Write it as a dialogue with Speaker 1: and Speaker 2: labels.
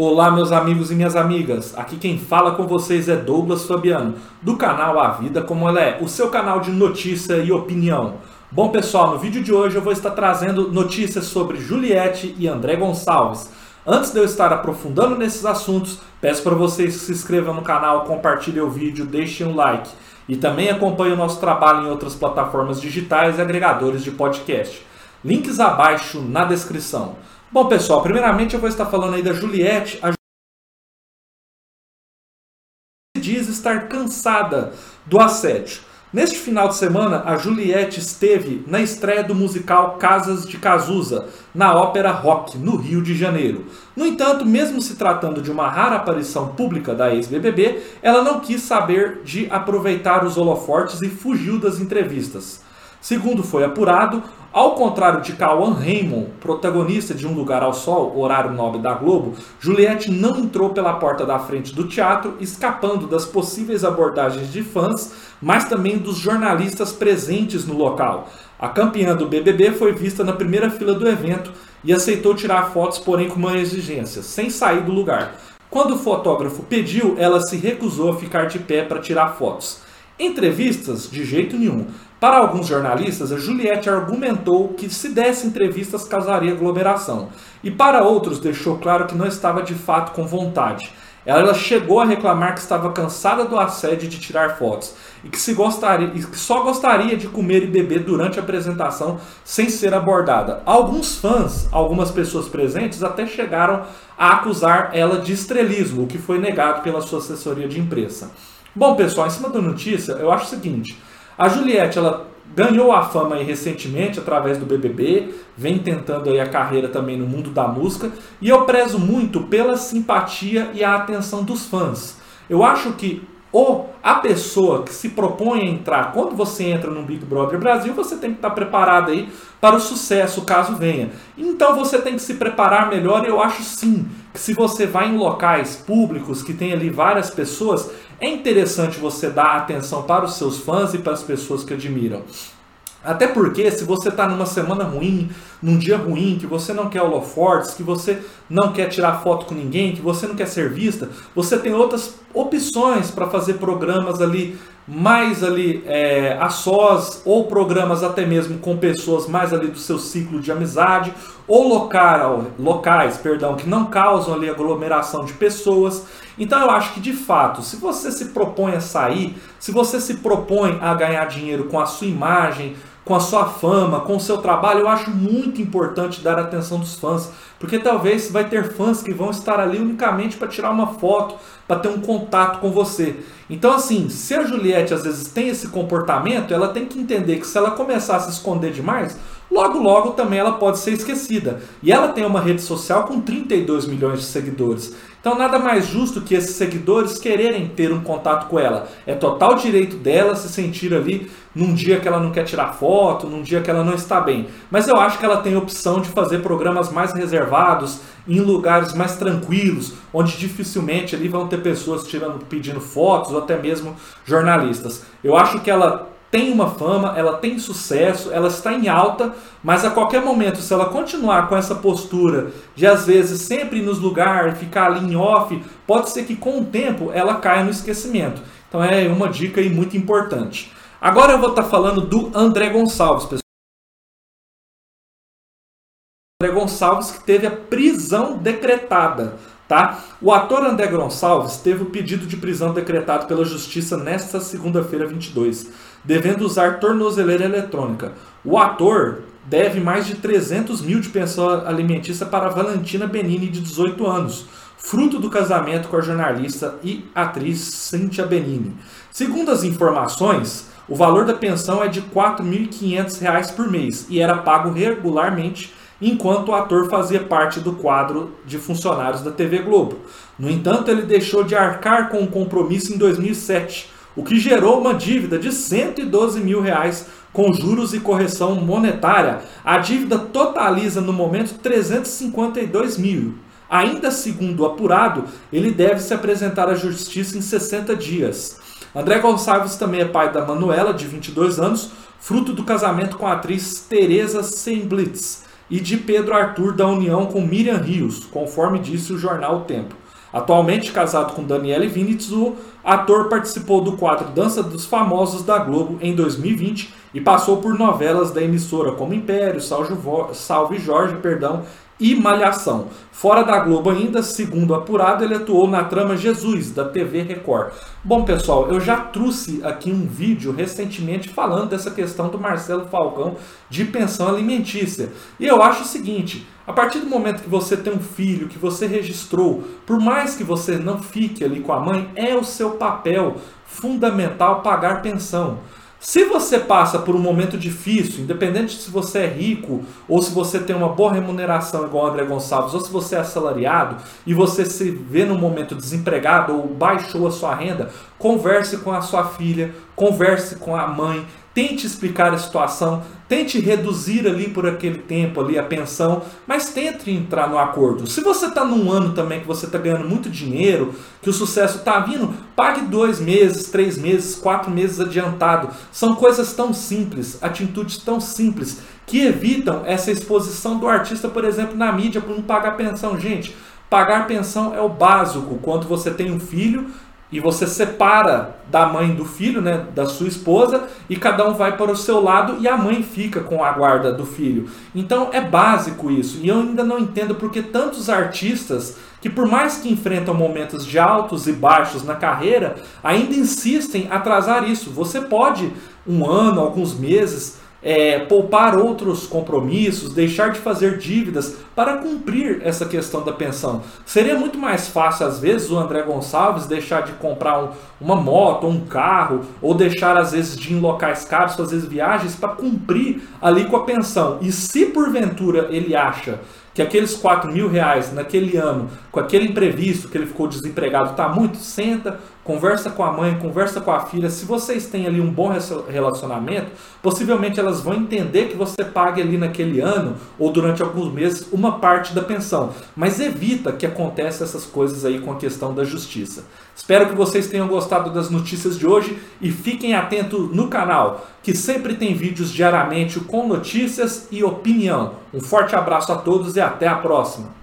Speaker 1: Olá, meus amigos e minhas amigas. Aqui quem fala com vocês é Douglas Fabiano, do canal A Vida Como Ela É, o seu canal de notícia e opinião. Bom, pessoal, no vídeo de hoje eu vou estar trazendo notícias sobre Juliette e André Gonçalves. Antes de eu estar aprofundando nesses assuntos, peço para vocês que se inscrevam no canal, compartilhem o vídeo, deixem um like e também acompanhem o nosso trabalho em outras plataformas digitais e agregadores de podcast. Links abaixo na descrição. Bom, pessoal, primeiramente eu vou estar falando aí da Juliette. A diz estar cansada do assédio. Neste final de semana, a Juliette esteve na estreia do musical Casas de Cazuza, na Ópera Rock, no Rio de Janeiro. No entanto, mesmo se tratando de uma rara aparição pública da ex-BBB, ela não quis saber de aproveitar os holofortes e fugiu das entrevistas. Segundo foi apurado, ao contrário de Cauã Raymond, protagonista de Um Lugar ao Sol, horário nobre da Globo, Juliette não entrou pela porta da frente do teatro, escapando das possíveis abordagens de fãs, mas também dos jornalistas presentes no local. A campeã do BBB foi vista na primeira fila do evento e aceitou tirar fotos, porém com uma exigência, sem sair do lugar. Quando o fotógrafo pediu, ela se recusou a ficar de pé para tirar fotos. Entrevistas, de jeito nenhum. Para alguns jornalistas, a Juliette argumentou que se desse entrevistas causaria aglomeração, e para outros deixou claro que não estava de fato com vontade. Ela chegou a reclamar que estava cansada do assédio de tirar fotos e que, se gostaria, que só gostaria de comer e beber durante a apresentação sem ser abordada. Alguns fãs, algumas pessoas presentes, até chegaram a acusar ela de estrelismo, o que foi negado pela sua assessoria de imprensa. Bom, pessoal, em cima da notícia, eu acho o seguinte: a Juliette, ela ganhou a fama aí recentemente através do BBB, vem tentando aí a carreira também no mundo da música, e eu prezo muito pela simpatia e a atenção dos fãs. Eu acho que ou a pessoa que se propõe a entrar, quando você entra no Big Brother Brasil, você tem que estar preparado aí para o sucesso, caso venha. Então você tem que se preparar melhor, e eu acho sim se você vai em locais públicos que tem ali várias pessoas, é interessante você dar atenção para os seus fãs e para as pessoas que admiram. Até porque, se você está numa semana ruim, num dia ruim, que você não quer holofortes, que você não quer tirar foto com ninguém, que você não quer ser vista, você tem outras opções para fazer programas ali mais ali é, a sós ou programas até mesmo com pessoas mais ali do seu ciclo de amizade ou local, locais, perdão, que não causam ali aglomeração de pessoas. Então eu acho que de fato, se você se propõe a sair, se você se propõe a ganhar dinheiro com a sua imagem, com a sua fama, com o seu trabalho, eu acho muito importante dar atenção dos fãs, porque talvez vai ter fãs que vão estar ali unicamente para tirar uma foto, para ter um contato com você. Então, assim, se a Juliette às vezes tem esse comportamento, ela tem que entender que se ela começar a se esconder demais, logo logo também ela pode ser esquecida. E ela tem uma rede social com 32 milhões de seguidores. Então, nada mais justo que esses seguidores quererem ter um contato com ela. É total direito dela se sentir ali num dia que ela não quer tirar foto, num dia que ela não está bem. Mas eu acho que ela tem a opção de fazer programas mais reservados, em lugares mais tranquilos, onde dificilmente ali vão ter pessoas tirando, pedindo fotos ou até mesmo jornalistas. Eu acho que ela tem uma fama, ela tem sucesso, ela está em alta, mas a qualquer momento, se ela continuar com essa postura de às vezes sempre nos lugares, ficar ali em off, pode ser que com o tempo ela caia no esquecimento. Então é uma dica aí muito importante. Agora eu vou estar falando do André Gonçalves, pessoal. André Gonçalves que teve a prisão decretada. Tá? O ator André Gonçalves teve o pedido de prisão decretado pela Justiça nesta segunda-feira 22, devendo usar tornozeleira eletrônica. O ator deve mais de 300 mil de pensão alimentícia para Valentina Benini, de 18 anos, fruto do casamento com a jornalista e atriz Cynthia Benini. Segundo as informações, o valor da pensão é de R$ 4.500 por mês e era pago regularmente enquanto o ator fazia parte do quadro de funcionários da TV Globo. No entanto, ele deixou de arcar com o compromisso em 2007, o que gerou uma dívida de 112 mil reais com juros e correção monetária. A dívida totaliza no momento 352 mil. Ainda segundo o apurado, ele deve se apresentar à justiça em 60 dias. André Gonçalves também é pai da Manuela, de 22 anos, fruto do casamento com a atriz Teresa Semblitz e de Pedro Arthur da união com Miriam Rios, conforme disse o jornal O Tempo. Atualmente casado com Daniele Vinitz, o ator participou do quadro Dança dos Famosos da Globo em 2020 e passou por novelas da emissora como Império, Salve Jorge, perdão, e Malhação. Fora da Globo ainda, segundo apurado, ele atuou na trama Jesus, da TV Record. Bom, pessoal, eu já trouxe aqui um vídeo recentemente falando dessa questão do Marcelo Falcão de pensão alimentícia. E eu acho o seguinte, a partir do momento que você tem um filho, que você registrou, por mais que você não fique ali com a mãe, é o seu papel fundamental pagar pensão. Se você passa por um momento difícil, independente se você é rico ou se você tem uma boa remuneração igual André Gonçalves, ou se você é assalariado e você se vê num momento desempregado ou baixou a sua renda, converse com a sua filha, converse com a mãe, tente explicar a situação, tente reduzir ali por aquele tempo ali a pensão, mas tente entrar no acordo. Se você está num ano também que você está ganhando muito dinheiro, que o sucesso está vindo, pague dois meses, três meses, quatro meses adiantado. São coisas tão simples, atitudes tão simples que evitam essa exposição do artista, por exemplo, na mídia por não pagar pensão. Gente, pagar pensão é o básico quando você tem um filho e você separa da mãe do filho, né, da sua esposa, e cada um vai para o seu lado e a mãe fica com a guarda do filho. Então é básico isso. E eu ainda não entendo porque tantos artistas que por mais que enfrentam momentos de altos e baixos na carreira, ainda insistem em atrasar isso. Você pode um ano, alguns meses é, poupar outros compromissos, deixar de fazer dívidas para cumprir essa questão da pensão. Seria muito mais fácil, às vezes, o André Gonçalves deixar de comprar um, uma moto, um carro, ou deixar, às vezes, de ir em locais caros, fazer viagens para cumprir ali com a pensão. E se porventura ele acha que aqueles 4 mil reais naquele ano, com aquele imprevisto que ele ficou desempregado, está muito, senta, conversa com a mãe, conversa com a filha. Se vocês têm ali um bom relacionamento, possivelmente elas vão entender que você pague ali naquele ano ou durante alguns meses uma parte da pensão. Mas evita que aconteça essas coisas aí com a questão da justiça. Espero que vocês tenham gostado das notícias de hoje e fiquem atentos no canal, que sempre tem vídeos diariamente com notícias e opinião. Um forte abraço a todos e até a próxima!